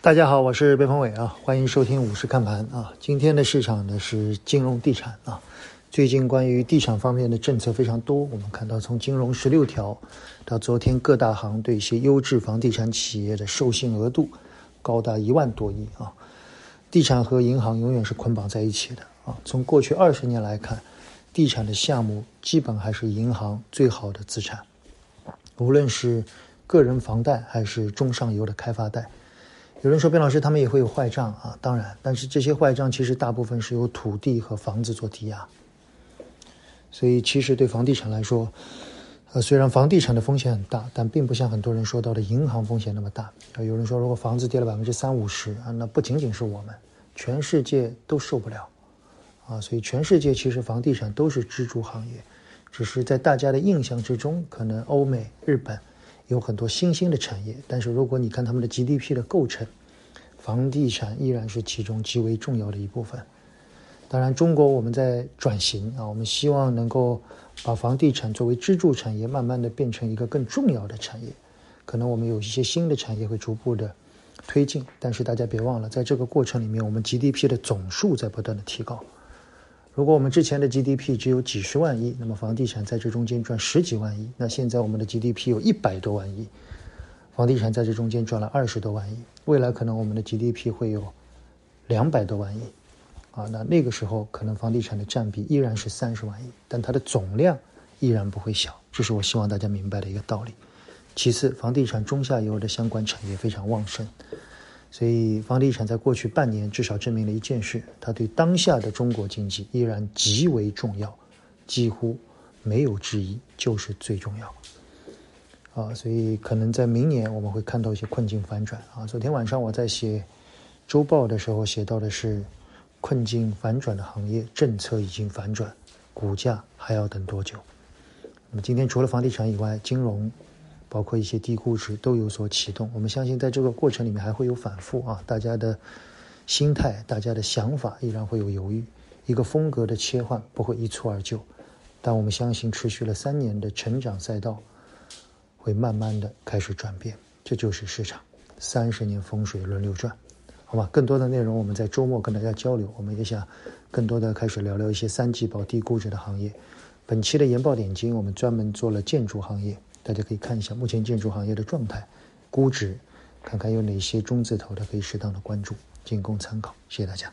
大家好，我是贝鹏伟啊，欢迎收听五十看盘啊。今天的市场呢是金融地产啊。最近关于地产方面的政策非常多，我们看到从金融十六条到昨天各大行对一些优质房地产企业的授信额度高达一万多亿啊。地产和银行永远是捆绑在一起的啊。从过去二十年来看，地产的项目基本还是银行最好的资产，无论是个人房贷还是中上游的开发贷。有人说，边老师他们也会有坏账啊，当然，但是这些坏账其实大部分是由土地和房子做抵押，所以其实对房地产来说，呃，虽然房地产的风险很大，但并不像很多人说到的银行风险那么大。有人说，如果房子跌了百分之三五十啊，那不仅仅是我们，全世界都受不了啊。所以全世界其实房地产都是支柱行业，只是在大家的印象之中，可能欧美、日本。有很多新兴的产业，但是如果你看他们的 GDP 的构成，房地产依然是其中极为重要的一部分。当然，中国我们在转型啊，我们希望能够把房地产作为支柱产业，慢慢的变成一个更重要的产业。可能我们有一些新的产业会逐步的推进，但是大家别忘了，在这个过程里面，我们 GDP 的总数在不断的提高。如果我们之前的 GDP 只有几十万亿，那么房地产在这中间赚十几万亿。那现在我们的 GDP 有一百多万亿，房地产在这中间赚了二十多万亿。未来可能我们的 GDP 会有两百多万亿，啊，那那个时候可能房地产的占比依然是三十万亿，但它的总量依然不会小。这是我希望大家明白的一个道理。其次，房地产中下游的相关产业非常旺盛。所以，房地产在过去半年至少证明了一件事：它对当下的中国经济依然极为重要，几乎没有之一，就是最重要。啊，所以可能在明年我们会看到一些困境反转。啊，昨天晚上我在写周报的时候写到的是，困境反转的行业政策已经反转，股价还要等多久？那么今天除了房地产以外，金融。包括一些低估值都有所启动，我们相信在这个过程里面还会有反复啊，大家的心态、大家的想法依然会有犹豫，一个风格的切换不会一蹴而就，但我们相信持续了三年的成长赛道会慢慢的开始转变，这就是市场三十年风水轮流转，好吧？更多的内容我们在周末跟大家交流，我们也想更多的开始聊聊一些三季报低估值的行业，本期的研报点睛我们专门做了建筑行业。大家可以看一下目前建筑行业的状态、估值，看看有哪些中字头的可以适当的关注，仅供参考。谢谢大家。